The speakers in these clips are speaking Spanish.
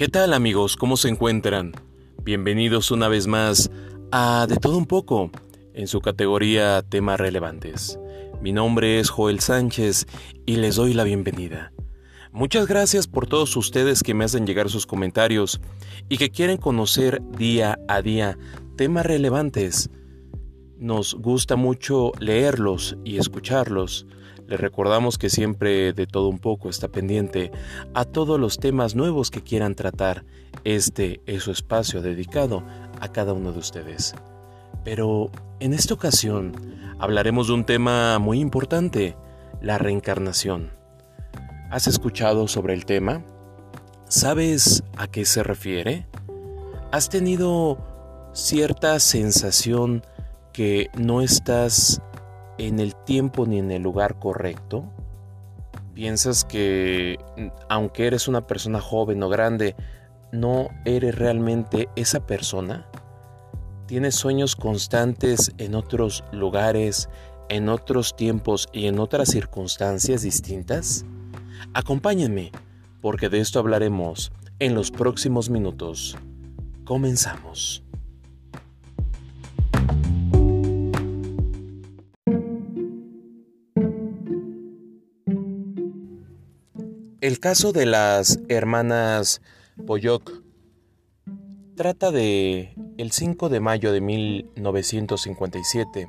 ¿Qué tal amigos? ¿Cómo se encuentran? Bienvenidos una vez más a De todo un poco en su categoría temas relevantes. Mi nombre es Joel Sánchez y les doy la bienvenida. Muchas gracias por todos ustedes que me hacen llegar sus comentarios y que quieren conocer día a día temas relevantes. Nos gusta mucho leerlos y escucharlos. Les recordamos que siempre de todo un poco está pendiente a todos los temas nuevos que quieran tratar. Este es su espacio dedicado a cada uno de ustedes. Pero en esta ocasión hablaremos de un tema muy importante, la reencarnación. ¿Has escuchado sobre el tema? ¿Sabes a qué se refiere? ¿Has tenido cierta sensación que no estás en el tiempo ni en el lugar correcto? ¿Piensas que aunque eres una persona joven o grande, no eres realmente esa persona? ¿Tienes sueños constantes en otros lugares, en otros tiempos y en otras circunstancias distintas? Acompáñenme, porque de esto hablaremos en los próximos minutos. Comenzamos. El caso de las hermanas Poyok trata de el 5 de mayo de 1957,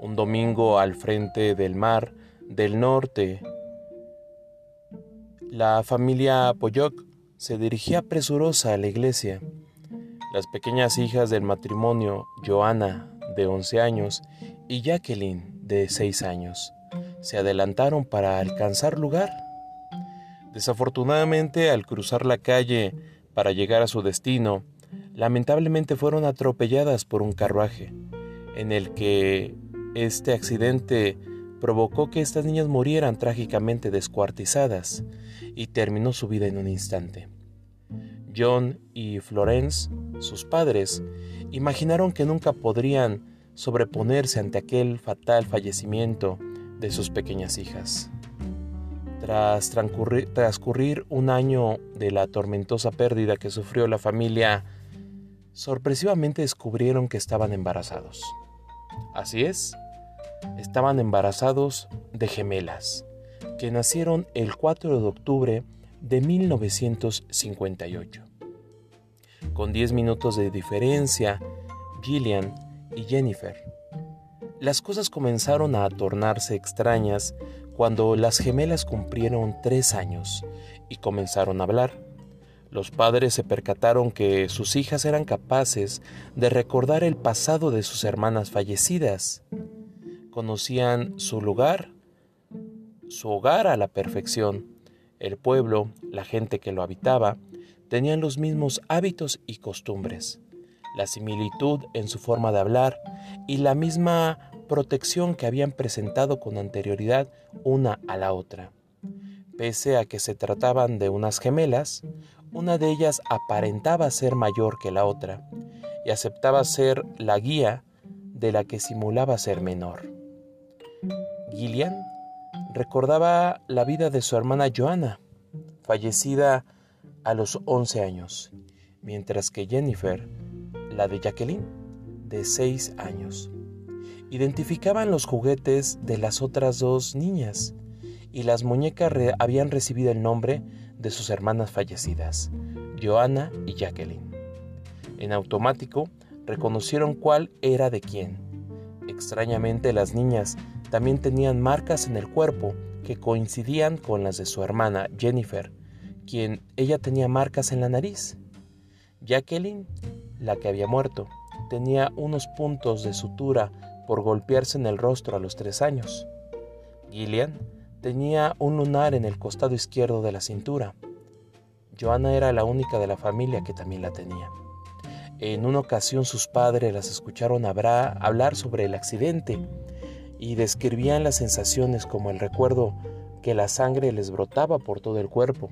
un domingo al frente del mar del norte. La familia Poyok se dirigía presurosa a la iglesia. Las pequeñas hijas del matrimonio, Joana, de 11 años, y Jacqueline, de 6 años, se adelantaron para alcanzar lugar Desafortunadamente, al cruzar la calle para llegar a su destino, lamentablemente fueron atropelladas por un carruaje, en el que este accidente provocó que estas niñas murieran trágicamente descuartizadas y terminó su vida en un instante. John y Florence, sus padres, imaginaron que nunca podrían sobreponerse ante aquel fatal fallecimiento de sus pequeñas hijas. Tras transcurrir, un año de la tormentosa pérdida que sufrió la familia, sorpresivamente descubrieron que estaban embarazados. Así es, estaban embarazados de gemelas, que nacieron el 4 de octubre de 1958. Con 10 minutos de diferencia, Gillian y Jennifer. Las cosas comenzaron a tornarse extrañas cuando las gemelas cumplieron tres años y comenzaron a hablar. Los padres se percataron que sus hijas eran capaces de recordar el pasado de sus hermanas fallecidas. Conocían su lugar, su hogar a la perfección. El pueblo, la gente que lo habitaba, tenían los mismos hábitos y costumbres, la similitud en su forma de hablar y la misma protección que habían presentado con anterioridad una a la otra. Pese a que se trataban de unas gemelas, una de ellas aparentaba ser mayor que la otra y aceptaba ser la guía de la que simulaba ser menor. Gillian recordaba la vida de su hermana Joanna, fallecida a los 11 años, mientras que Jennifer, la de Jacqueline, de 6 años identificaban los juguetes de las otras dos niñas y las muñecas habían recibido el nombre de sus hermanas fallecidas, Joanna y Jacqueline. En automático reconocieron cuál era de quién. Extrañamente las niñas también tenían marcas en el cuerpo que coincidían con las de su hermana Jennifer, quien ella tenía marcas en la nariz. Jacqueline, la que había muerto, tenía unos puntos de sutura por golpearse en el rostro a los tres años. Gillian tenía un lunar en el costado izquierdo de la cintura. Joanna era la única de la familia que también la tenía. En una ocasión sus padres las escucharon hablar sobre el accidente y describían las sensaciones como el recuerdo que la sangre les brotaba por todo el cuerpo.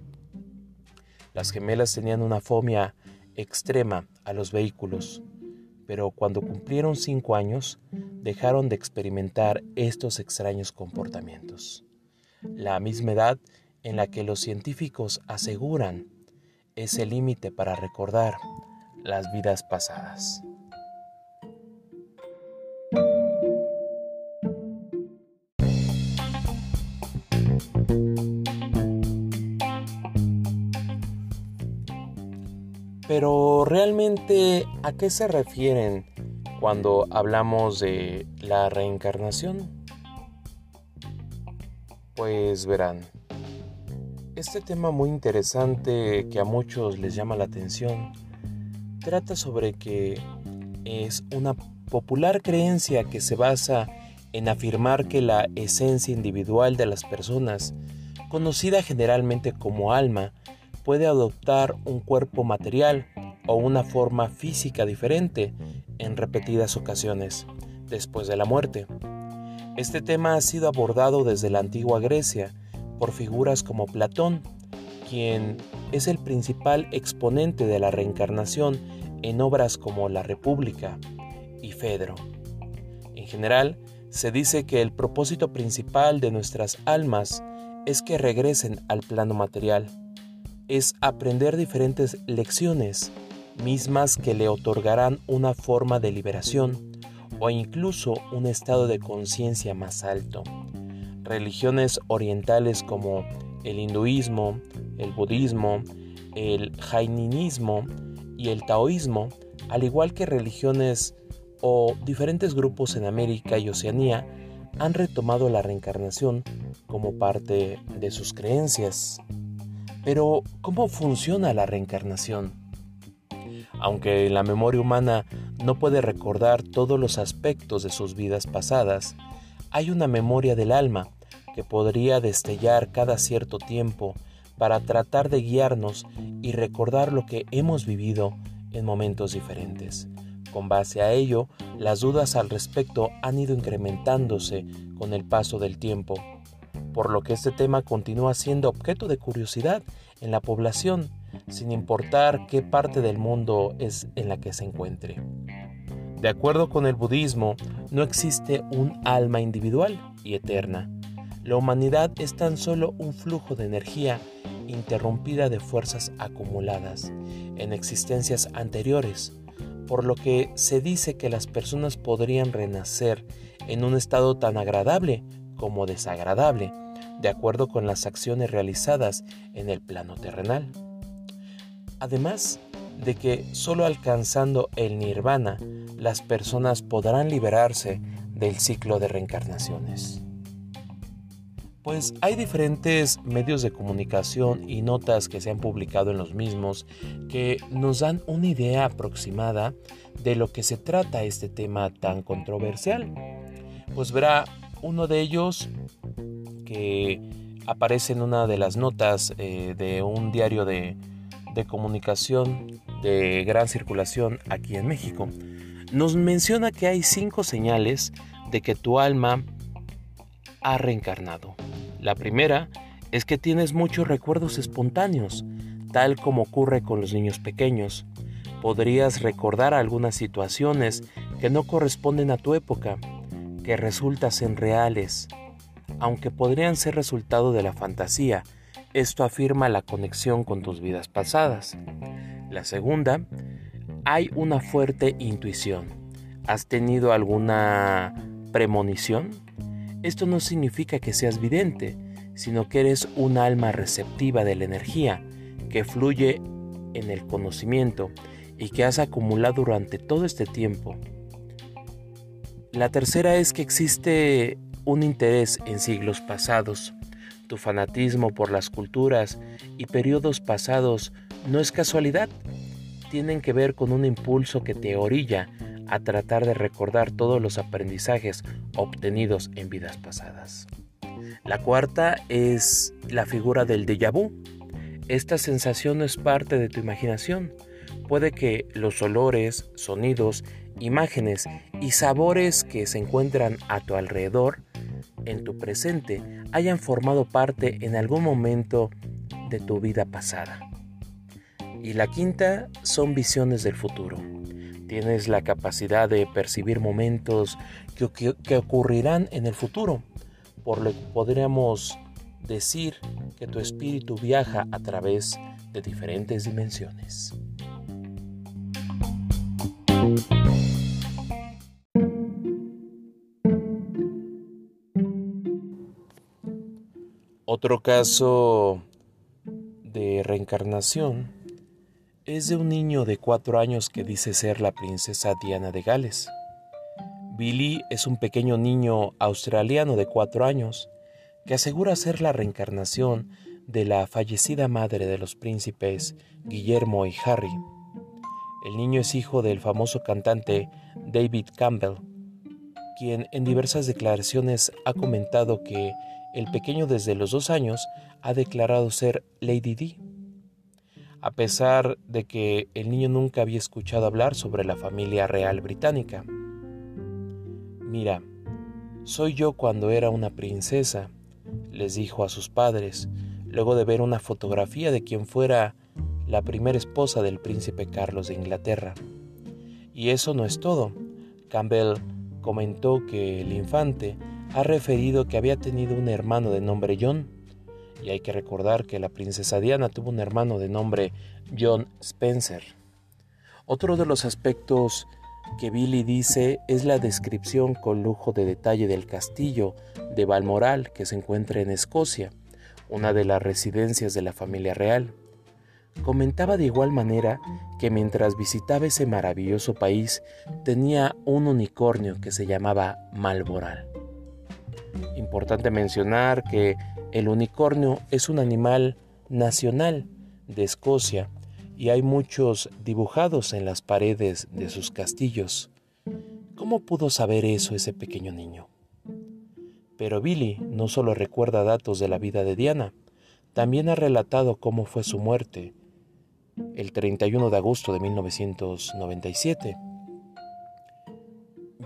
Las gemelas tenían una fobia extrema a los vehículos pero cuando cumplieron cinco años dejaron de experimentar estos extraños comportamientos. La misma edad en la que los científicos aseguran es el límite para recordar las vidas pasadas. Pero realmente, ¿a qué se refieren cuando hablamos de la reencarnación? Pues verán, este tema muy interesante que a muchos les llama la atención trata sobre que es una popular creencia que se basa en afirmar que la esencia individual de las personas, conocida generalmente como alma, puede adoptar un cuerpo material o una forma física diferente en repetidas ocasiones después de la muerte. Este tema ha sido abordado desde la antigua Grecia por figuras como Platón, quien es el principal exponente de la reencarnación en obras como La República y Fedro. En general, se dice que el propósito principal de nuestras almas es que regresen al plano material es aprender diferentes lecciones, mismas que le otorgarán una forma de liberación o incluso un estado de conciencia más alto. Religiones orientales como el hinduismo, el budismo, el jainismo y el taoísmo, al igual que religiones o diferentes grupos en América y Oceanía, han retomado la reencarnación como parte de sus creencias. Pero, ¿cómo funciona la reencarnación? Aunque la memoria humana no puede recordar todos los aspectos de sus vidas pasadas, hay una memoria del alma que podría destellar cada cierto tiempo para tratar de guiarnos y recordar lo que hemos vivido en momentos diferentes. Con base a ello, las dudas al respecto han ido incrementándose con el paso del tiempo por lo que este tema continúa siendo objeto de curiosidad en la población, sin importar qué parte del mundo es en la que se encuentre. De acuerdo con el budismo, no existe un alma individual y eterna. La humanidad es tan solo un flujo de energía interrumpida de fuerzas acumuladas en existencias anteriores, por lo que se dice que las personas podrían renacer en un estado tan agradable como desagradable, de acuerdo con las acciones realizadas en el plano terrenal. Además de que solo alcanzando el nirvana las personas podrán liberarse del ciclo de reencarnaciones. Pues hay diferentes medios de comunicación y notas que se han publicado en los mismos que nos dan una idea aproximada de lo que se trata este tema tan controversial. Pues verá, uno de ellos aparece en una de las notas eh, de un diario de, de comunicación de gran circulación aquí en México, nos menciona que hay cinco señales de que tu alma ha reencarnado. La primera es que tienes muchos recuerdos espontáneos, tal como ocurre con los niños pequeños. Podrías recordar algunas situaciones que no corresponden a tu época, que resultasen reales, aunque podrían ser resultado de la fantasía. Esto afirma la conexión con tus vidas pasadas. La segunda, hay una fuerte intuición. ¿Has tenido alguna premonición? Esto no significa que seas vidente, sino que eres un alma receptiva de la energía que fluye en el conocimiento y que has acumulado durante todo este tiempo la tercera es que existe un interés en siglos pasados. Tu fanatismo por las culturas y periodos pasados no es casualidad. Tienen que ver con un impulso que te orilla a tratar de recordar todos los aprendizajes obtenidos en vidas pasadas. La cuarta es la figura del déjà vu. Esta sensación no es parte de tu imaginación. Puede que los olores, sonidos imágenes y sabores que se encuentran a tu alrededor, en tu presente, hayan formado parte en algún momento de tu vida pasada. Y la quinta son visiones del futuro. Tienes la capacidad de percibir momentos que, ocurrirán en el futuro, por lo que podríamos decir que tu espíritu viaja a través de diferentes dimensiones. Otro caso de reencarnación es de un niño de cuatro años que dice ser la princesa Diana de Gales. Billy es un pequeño niño australiano de cuatro años que asegura ser la reencarnación de la fallecida madre de los príncipes Guillermo y Harry. El niño es hijo del famoso cantante David Campbell, quien en diversas declaraciones ha comentado que el pequeño desde los dos años ha declarado ser Lady Di. A pesar de que el niño nunca había escuchado hablar sobre la familia real británica. Mira, soy yo cuando era una princesa, les dijo a sus padres, luego de ver una fotografía de quien fuera la primera esposa del príncipe Carlos de Inglaterra. Y eso no es todo. Campbell comentó que el infante ha referido que había tenido un hermano de nombre John, y hay que recordar que la princesa Diana tuvo un hermano de nombre John Spencer. Otro de los aspectos que Billy dice es la descripción con lujo de detalle del castillo de Balmoral que se encuentra en Escocia, una de las residencias de la familia real. Comentaba de igual manera que mientras visitaba ese maravilloso país tenía un unicornio que se llamaba Malboral. Importante mencionar que el unicornio es un animal nacional de Escocia y hay muchos dibujados en las paredes de sus castillos. ¿Cómo pudo saber eso ese pequeño niño? Pero Billy no solo recuerda datos de la vida de Diana, también ha relatado cómo fue su muerte el 31 de agosto de 1997.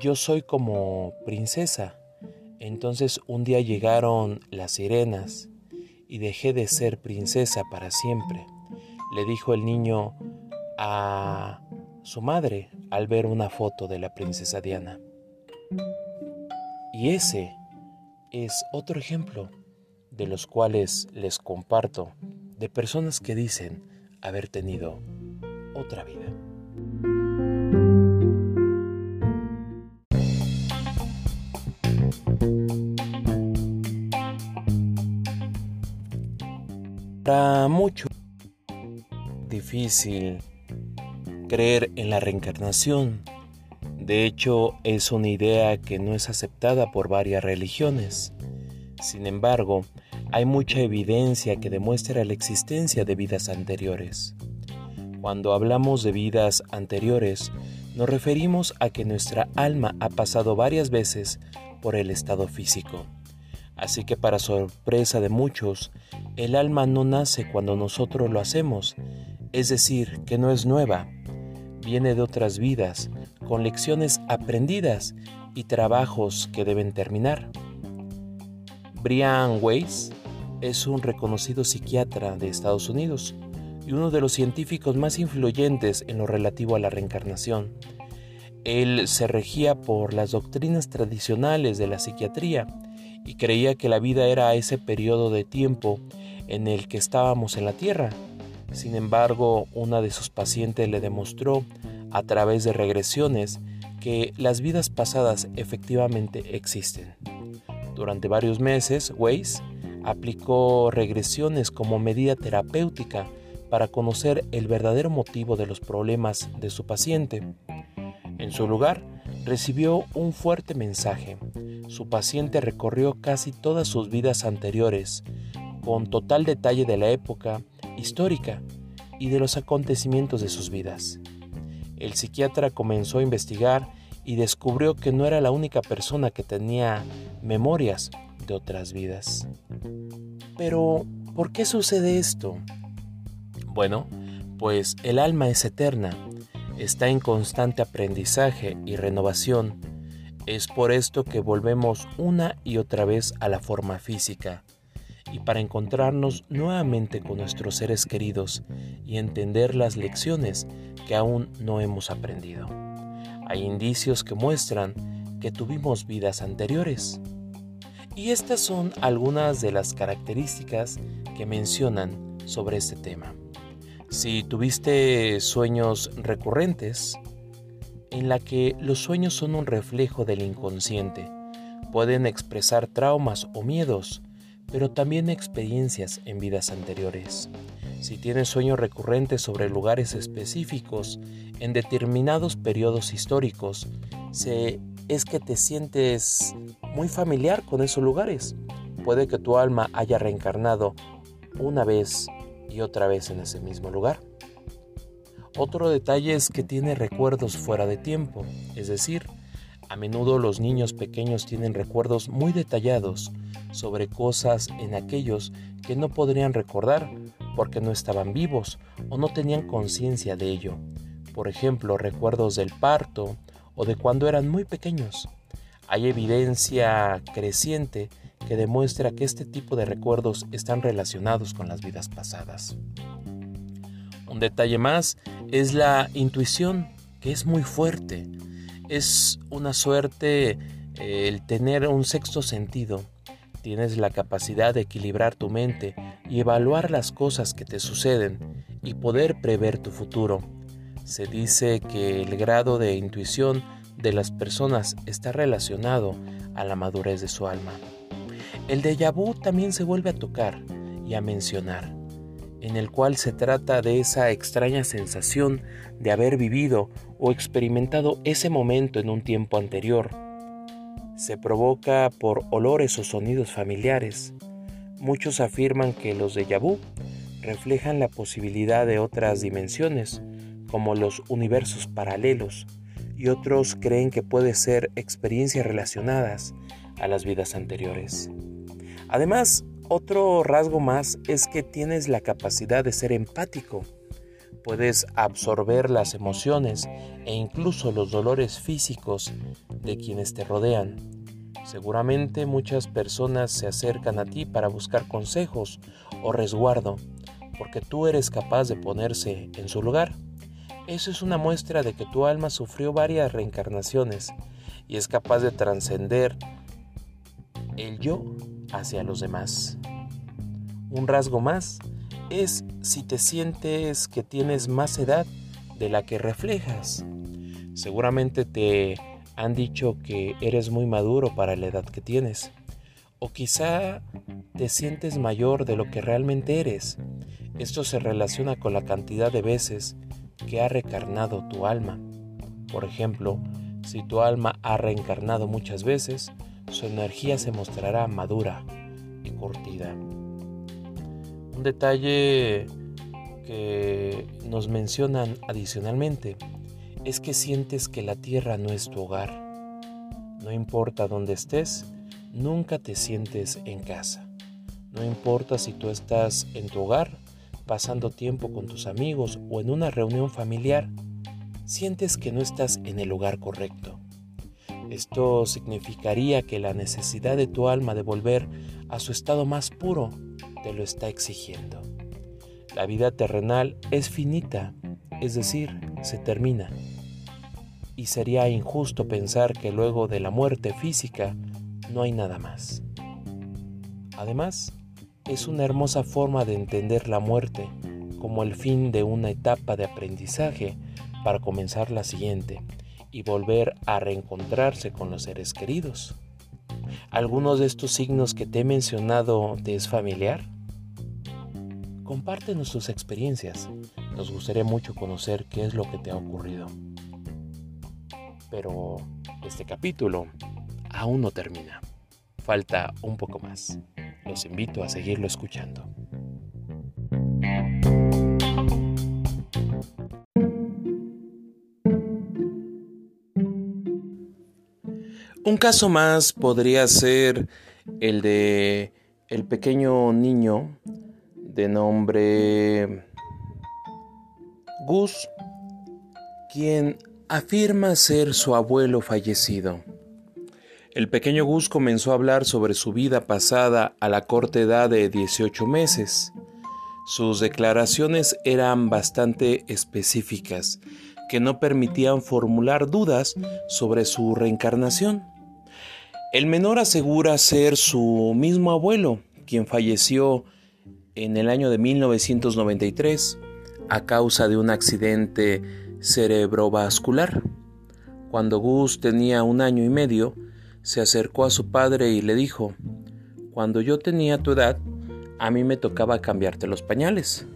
Yo soy como princesa, entonces un día llegaron las sirenas y dejé de ser princesa para siempre, le dijo el niño a su madre al ver una foto de la princesa Diana. Y ese es otro ejemplo de los cuales les comparto, de personas que dicen haber tenido otra vida. Mucho difícil creer en la reencarnación. De hecho, es una idea que no es aceptada por varias religiones. Sin embargo, hay mucha evidencia que demuestra la existencia de vidas anteriores. Cuando hablamos de vidas anteriores, nos referimos a que nuestra alma ha pasado varias veces por el estado físico. Así que para sorpresa de muchos, el alma no nace cuando nosotros lo hacemos, es decir, que no es nueva, viene de otras vidas, con lecciones aprendidas y trabajos que deben terminar. Brian Weiss es un reconocido psiquiatra de Estados Unidos y uno de los científicos más influyentes en lo relativo a la reencarnación. Él se regía por las doctrinas tradicionales de la psiquiatría y creía que la vida era ese periodo de tiempo en el que estábamos en la Tierra. Sin embargo, una de sus pacientes le demostró, a través de regresiones, que las vidas pasadas efectivamente existen. Durante varios meses, Weiss aplicó regresiones como medida terapéutica para conocer el verdadero motivo de los problemas de su paciente. En su lugar, recibió un fuerte mensaje. Su paciente recorrió casi todas sus vidas anteriores, con total detalle de la época histórica y de los acontecimientos de sus vidas. El psiquiatra comenzó a investigar y descubrió que no era la única persona que tenía memorias de otras vidas. Pero, ¿por qué sucede esto? Bueno, pues el alma es eterna está en constante aprendizaje y renovación. Es por esto que volvemos una y otra vez a la forma física y para encontrarnos nuevamente con nuestros seres queridos y entender las lecciones que aún no hemos aprendido. Hay indicios que muestran que tuvimos vidas anteriores. Y estas son algunas de las características que mencionan sobre este tema. Si tuviste sueños recurrentes, en la que los sueños son un reflejo del inconsciente, pueden expresar traumas o miedos, pero también experiencias en vidas anteriores. Si tienes sueños recurrentes sobre lugares específicos en determinados periodos históricos, es que te sientes muy familiar con esos lugares. Puede que tu alma haya reencarnado una vez y otra vez en ese mismo lugar. Otro detalle es que tiene recuerdos fuera de tiempo, es decir, a menudo los niños pequeños tienen recuerdos muy detallados sobre cosas en aquellos que no podrían recordar porque no estaban vivos o no tenían conciencia de ello. Por ejemplo, recuerdos del parto o de cuando eran muy pequeños. Hay evidencia creciente que demuestra que este tipo de recuerdos están relacionados con las vidas pasadas. Un detalle más es la intuición, que es muy fuerte. Es una suerte eh, el tener un sexto sentido. Tienes la capacidad de equilibrar tu mente y evaluar las cosas que te suceden y poder prever tu futuro. Se dice que el grado de intuición de las personas está relacionado a la madurez de su alma. El déjà vu también se vuelve a tocar y a mencionar, en el cual se trata de esa extraña sensación de haber vivido o experimentado ese momento en un tiempo anterior. Se provoca por olores o sonidos familiares, Muchos afirman que los de vu reflejan la posibilidad de otras dimensiones, como los universos paralelos, y otros creen que puede ser experiencias relacionadas a las vidas anteriores. Además, otro rasgo más es que tienes la capacidad de ser empático. Puedes absorber las emociones e incluso los dolores físicos de quienes te rodean Seguramente muchas personas se acercan a ti para buscar consejos o resguardo, porque tú eres capaz de ponerse en su lugar. Eso es una muestra de que tu alma sufrió varias reencarnaciones y es capaz de trascender el yo hacia los demás. Un rasgo más es si te sientes que tienes más edad de la que reflejas. Seguramente te han dicho que eres muy maduro para la edad que tienes. O quizá te sientes mayor de lo que realmente eres. Esto se relaciona con la cantidad de veces que ha reencarnado tu alma. Por ejemplo, si tu alma ha reencarnado muchas veces, su energía se mostrará madura y curtida. Un detalle que nos mencionan adicionalmente es que sientes que la tierra no es tu hogar. No importa dónde estés, nunca te sientes en casa. No importa si tú estás en tu hogar, pasando tiempo con tus amigos o en una reunión familiar, sientes que no estás en el lugar correcto. Esto significaría que la necesidad de tu alma de volver a su estado más puro te lo está exigiendo. La vida terrenal es finita, es decir, se termina y sería injusto pensar que luego de la muerte física no hay nada más. Además, es una hermosa forma de entender la muerte como el fin de una etapa de aprendizaje para comenzar la siguiente y volver a reencontrarse con los seres queridos. ¿Algunos de estos signos que te he mencionado te es familiar? Compártenos tus experiencias. Nos gustaría mucho conocer qué es lo que te ha ocurrido. Pero este capítulo aún no termina. Falta un poco más. Los invito a seguirlo escuchando. Un caso más podría ser el de el pequeño niño de nombre Gus, quien afirma ser su abuelo fallecido. El pequeño Gus comenzó a hablar sobre su vida pasada a la corta edad de 18 meses. Sus declaraciones eran bastante específicas, que no permitían formular dudas sobre su reencarnación. El menor asegura ser su mismo abuelo, quien falleció en el año de 1993 a causa de un accidente cerebrovascular. Cuando Gus tenía un año y medio, se acercó a su padre y le dijo, Cuando yo tenía tu edad, a mí me tocaba cambiarte los pañales.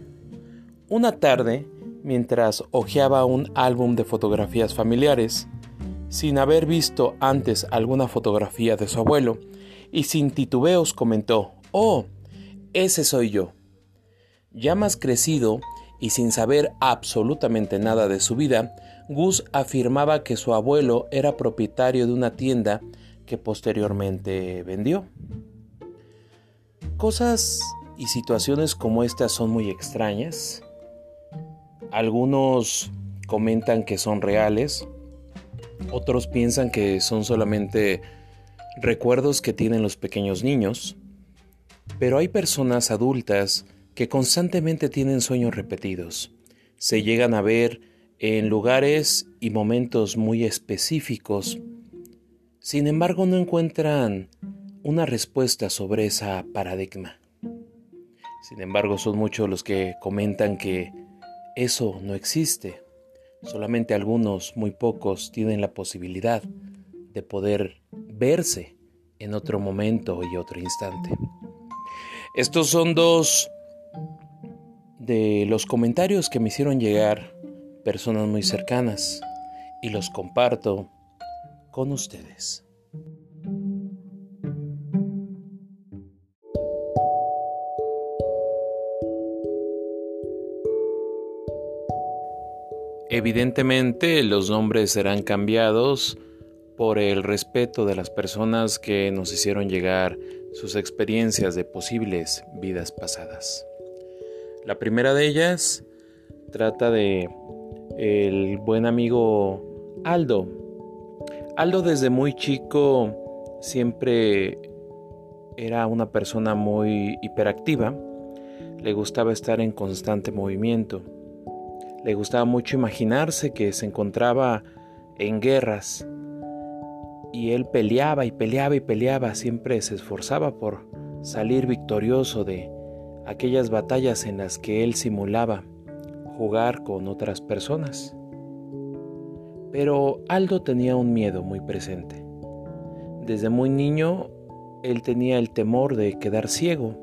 Una tarde, mientras hojeaba un álbum de fotografías familiares, sin haber visto antes alguna fotografía de su abuelo, y sin titubeos comentó, Oh, ese soy yo. Ya más crecido y sin saber absolutamente nada de su vida, Gus afirmaba que su abuelo era propietario de una tienda que posteriormente vendió. Cosas y situaciones como estas son muy extrañas. Algunos comentan que son reales, otros piensan que son solamente recuerdos que tienen los pequeños niños, pero hay personas adultas que constantemente tienen sueños repetidos. Se llegan a ver en lugares y momentos muy específicos. Sin embargo, no encuentran una respuesta sobre esa paradigma. Sin embargo, son muchos los que comentan que eso no existe. Solamente algunos, muy pocos, tienen la posibilidad de poder verse en otro momento y otro instante. Estos son dos de los comentarios que me hicieron llegar personas muy cercanas y los comparto con ustedes. Evidentemente los nombres serán cambiados por el respeto de las personas que nos hicieron llegar sus experiencias de posibles vidas pasadas. La primera de ellas trata de el buen amigo Aldo. Aldo desde muy chico siempre era una persona muy hiperactiva. Le gustaba estar en constante movimiento. Le gustaba mucho imaginarse que se encontraba en guerras. Y él peleaba y peleaba y peleaba. Siempre se esforzaba por salir victorioso de, aquellas batallas en las que él simulaba jugar con otras personas. Pero Aldo tenía un miedo muy presente. Desde muy niño, él tenía el temor de quedar ciego.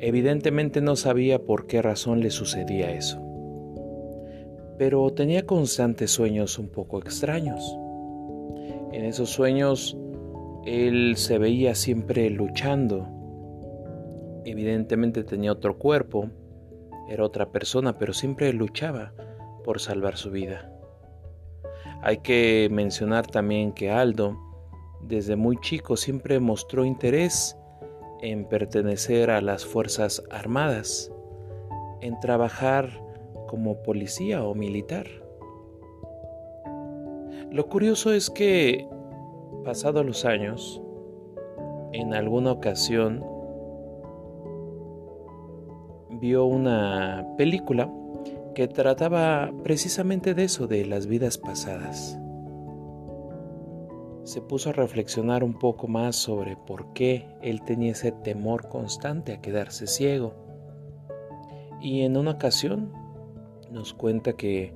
Evidentemente no sabía por qué razón le sucedía eso. Pero tenía constantes sueños un poco extraños. En esos sueños, él se veía siempre luchando Evidentemente tenía otro cuerpo, era otra persona, pero siempre luchaba por salvar su vida. Hay que mencionar también que Aldo, desde muy chico, siempre mostró interés en pertenecer a las Fuerzas Armadas, en trabajar como policía o militar. Lo curioso es que, pasados los años, en alguna ocasión vio una película que trataba precisamente de eso, de las vidas pasadas. Se puso a reflexionar un poco más sobre por qué él tenía ese temor constante a quedarse ciego. Y en una ocasión nos cuenta que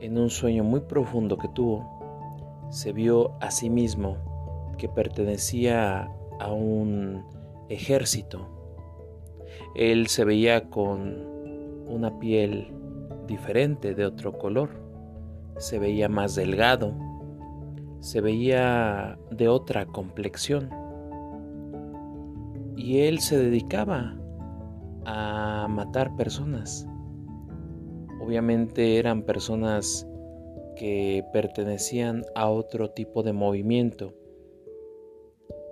en un sueño muy profundo que tuvo, se vio a sí mismo que pertenecía a un ejército él se veía con una piel diferente, de otro color. Se veía más delgado. Se veía de otra complexión. Y él se dedicaba a matar personas. Obviamente eran personas que pertenecían a otro tipo de movimiento.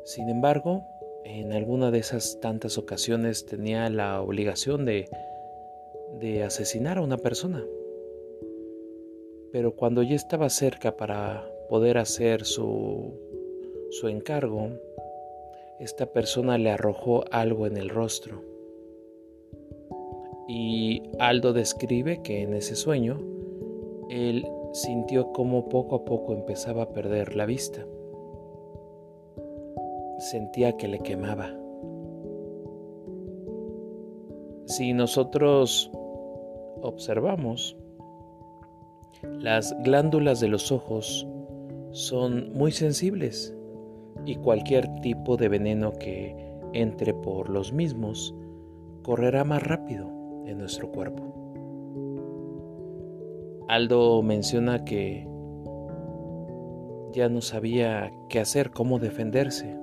Sin embargo, en alguna de esas tantas ocasiones tenía la obligación de, de asesinar a una persona. Pero cuando ya estaba cerca para poder hacer su, su encargo, esta persona le arrojó algo en el rostro. Y Aldo describe que en ese sueño él sintió como poco a poco empezaba a perder la vista. sentía que le quemaba. Si nosotros observamos, las glándulas de los ojos son muy sensibles y cualquier tipo de veneno que entre por los mismos correrá más rápido en nuestro cuerpo. Aldo menciona que ya no sabía qué hacer, cómo defenderse,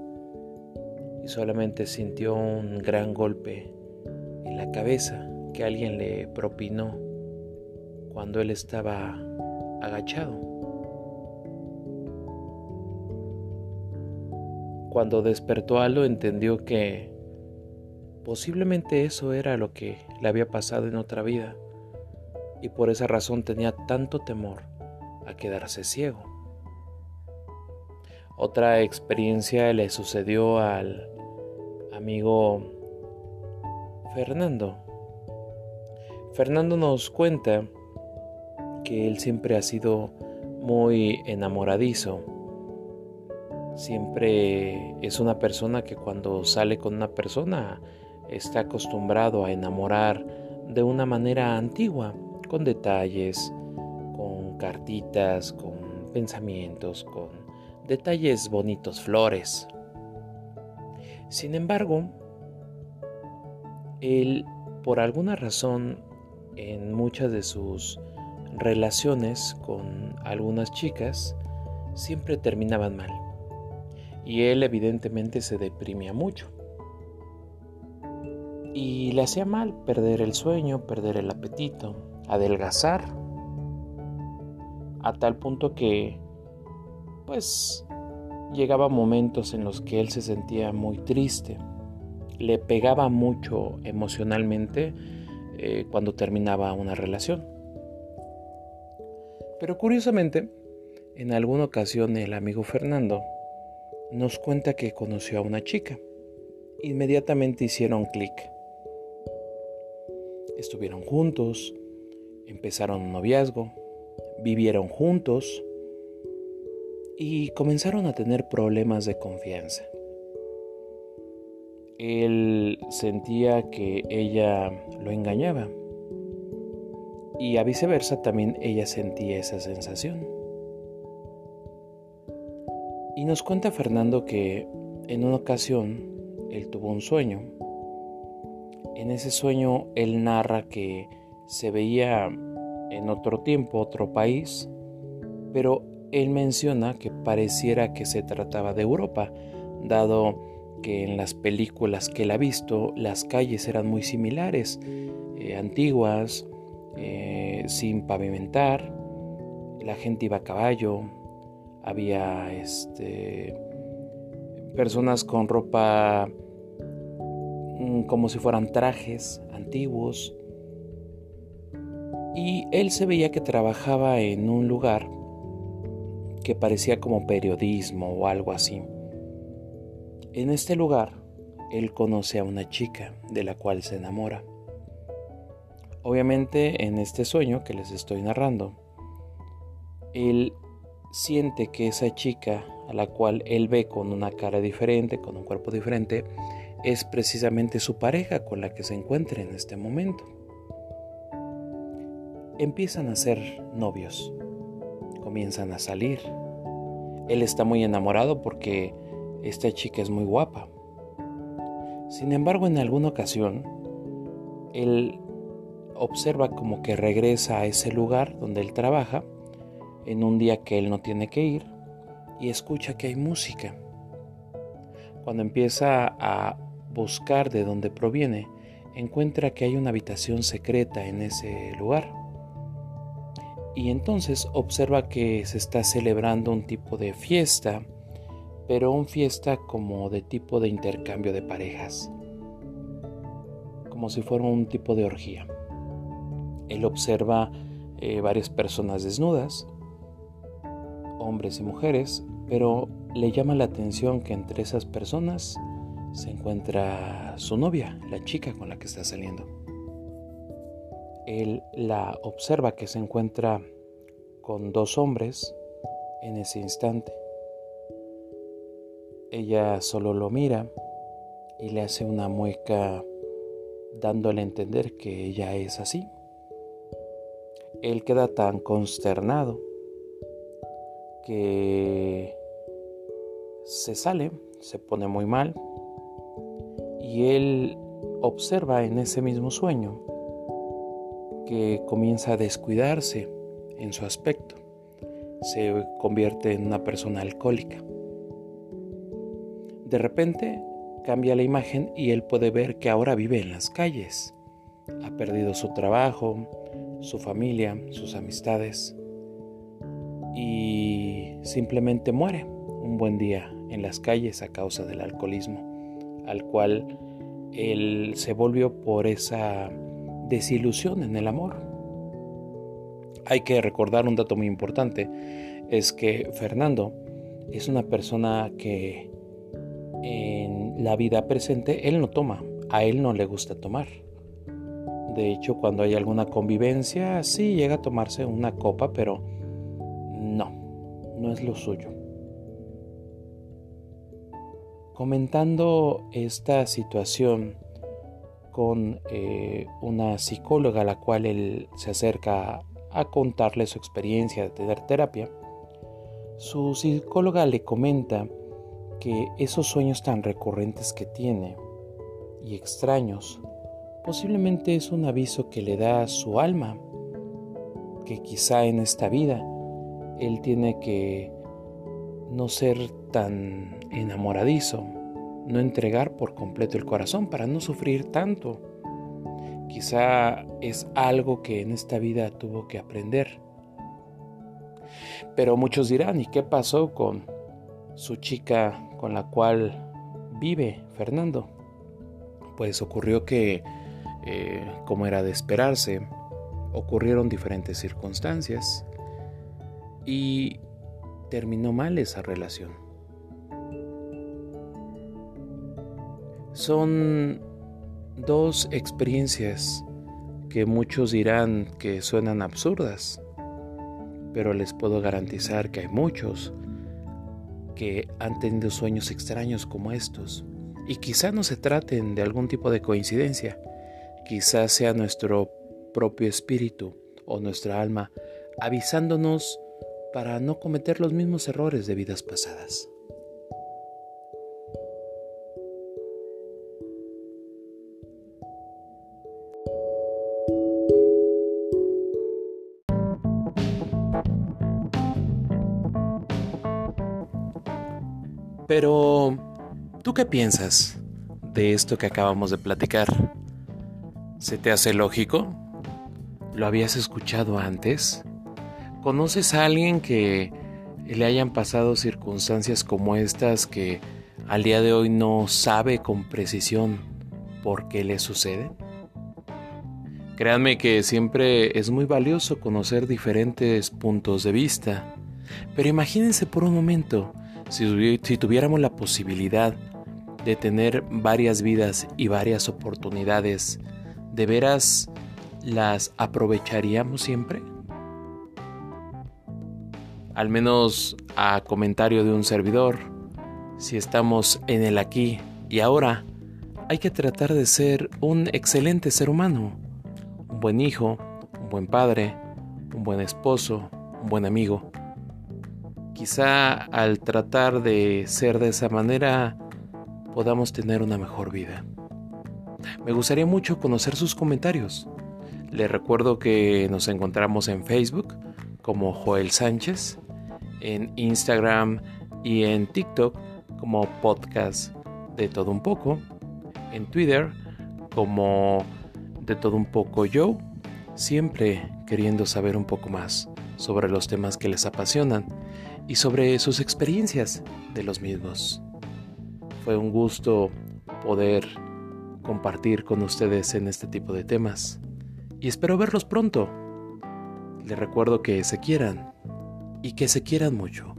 y solamente sintió un gran golpe en la cabeza que alguien le propinó cuando él estaba agachado. Cuando despertó Aldo entendió que posiblemente eso era lo que le había pasado en otra vida y por esa razón tenía tanto temor a quedarse ciego. Otra experiencia le sucedió al amigo Fernando. Fernando nos cuenta que él siempre ha sido muy enamoradizo. Siempre es una persona que cuando sale con una persona está acostumbrado a enamorar de una manera antigua, con detalles, con cartitas, con pensamientos, con detalles bonitos, flores. Sin embargo, él, por alguna razón, en muchas de sus relaciones con algunas chicas, siempre terminaban mal. Y él evidentemente se deprimía mucho. Y le hacía mal perder el sueño, perder el apetito, adelgazar, a tal punto que, pues, llegaba momentos en los que él se sentía muy triste, le pegaba mucho emocionalmente eh, cuando terminaba una relación. Pero curiosamente, en alguna ocasión el amigo Fernando nos cuenta que conoció a una chica. Inmediatamente hicieron clic. Estuvieron juntos, empezaron un noviazgo, vivieron juntos y comenzaron a tener problemas de confianza. Él sentía que ella lo engañaba y a viceversa también ella sentía esa sensación. Y nos cuenta Fernando que en una ocasión él tuvo un sueño. En ese sueño él narra que se veía en otro tiempo, otro país, pero él menciona que pareciera que se trataba de Europa, dado que en las películas que él ha visto las calles eran muy similares, eh, antiguas, eh, sin pavimentar, la gente iba a caballo, había este, personas con ropa como si fueran trajes antiguos, y él se veía que trabajaba en un lugar que parecía como periodismo o algo así. En este lugar, él conoce a una chica de la cual se enamora. Obviamente en este sueño que les estoy narrando, él siente que esa chica a la cual él ve con una cara diferente, con un cuerpo diferente, es precisamente su pareja con la que se encuentra en este momento. Empiezan a ser novios, comienzan a salir. Él está muy enamorado porque esta chica es muy guapa. Sin embargo, en alguna ocasión, él observa como que regresa a ese lugar donde él trabaja en un día que él no tiene que ir y escucha que hay música. Cuando empieza a buscar de dónde proviene, encuentra que hay una habitación secreta en ese lugar. Y entonces observa que se está celebrando un tipo de fiesta, pero un fiesta como de tipo de intercambio de parejas, como si fuera un tipo de orgía. Él observa eh, varias personas desnudas, hombres y mujeres, pero le llama la atención que entre esas personas se encuentra su novia, la chica con la que está saliendo. Él la observa que se encuentra con dos hombres en ese instante. Ella solo lo mira y le hace una mueca dándole a entender que ella es así. Él queda tan consternado que se sale, se pone muy mal y él observa en ese mismo sueño que comienza a descuidarse en su aspecto. Se convierte en una persona alcohólica. De repente cambia la imagen y él puede ver que ahora vive en las calles. Ha perdido su trabajo, su familia, sus amistades y simplemente muere un buen día en las calles a causa del alcoholismo, al cual él se volvió por esa desilusión en el amor. Hay que recordar un dato muy importante, es que Fernando es una persona que en la vida presente él no toma, a él no le gusta tomar. De hecho, cuando hay alguna convivencia, sí llega a tomarse una copa, pero no, no es lo suyo. Comentando esta situación con eh, una psicóloga a la cual él se acerca a contarle su experiencia de tener terapia, su psicóloga le comenta que esos sueños tan recurrentes que tiene y extraños posiblemente es un aviso que le da a su alma que quizá en esta vida él tiene que no ser tan enamoradizo, no entregar por completo el corazón para no sufrir tanto. Quizá es algo que en esta vida tuvo que aprender. Pero muchos dirán, ¿y qué pasó con su chica con la cual vive Fernando? Pues ocurrió que, eh, como era de esperarse, ocurrieron diferentes circunstancias y terminó mal esa relación. Son dos experiencias que muchos dirán que suenan absurdas, pero les puedo garantizar que hay muchos que han tenido sueños extraños como estos. Y quizá no se traten de algún tipo de coincidencia, quizá sea nuestro propio espíritu o nuestra alma avisándonos para no cometer los mismos errores de vidas pasadas. Pero, ¿tú qué piensas de esto que acabamos de platicar? ¿Se te hace lógico? ¿Lo habías escuchado antes? ¿Conoces a alguien que le hayan pasado circunstancias como estas que al día de hoy no sabe con precisión por qué le sucede? Créanme que siempre es muy valioso conocer diferentes puntos de vista, pero imagínense por un momento si, tuviéramos la posibilidad de tener varias vidas y varias oportunidades, ¿de veras las aprovecharíamos siempre? al menos a comentario de un servidor, si estamos en el aquí y ahora, hay que tratar de ser un excelente ser humano, un buen hijo, un buen padre, un buen esposo, un buen amigo. Quizá al tratar de ser de esa manera podamos tener una mejor vida. Me gustaría mucho conocer sus comentarios. Les recuerdo que nos encontramos en Facebook como Joel Sánchez en Instagram y en TikTok como podcast de todo un poco, en Twitter como de todo un poco yo, siempre queriendo saber un poco más sobre los temas que les apasionan y sobre sus experiencias de los mismos. Fue un gusto poder compartir con ustedes en este tipo de temas y espero verlos pronto. Les recuerdo que se quieran y que se quieran mucho.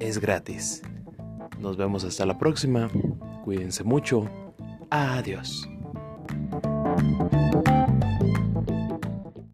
Es gratis. Nos vemos hasta la próxima. Cuídense mucho. Adiós.